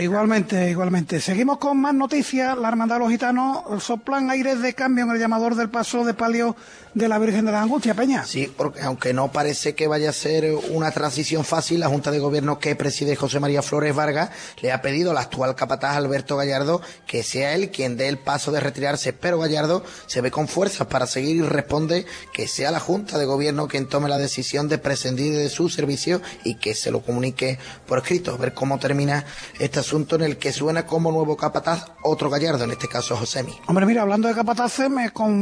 Igualmente, igualmente. Seguimos con más noticias. La Hermandad de los Gitanos soplan aires de cambio en el llamador del paso de palio de la Virgen de la Angustia, Peña. Sí, porque aunque no parece que vaya a ser una transición fácil, la Junta de Gobierno que preside José María Flores Vargas le ha pedido al actual capataz Alberto Gallardo que sea él quien dé el paso de retirarse, pero Gallardo se ve con fuerzas para seguir y responde que sea la Junta de Gobierno quien tome la decisión de prescindir de su servicio y que se lo comunique por escrito. A ver cómo termina este asunto en el que suena como nuevo capataz otro Gallardo, en este caso Josemi. Hombre, mira, hablando de capataces, me con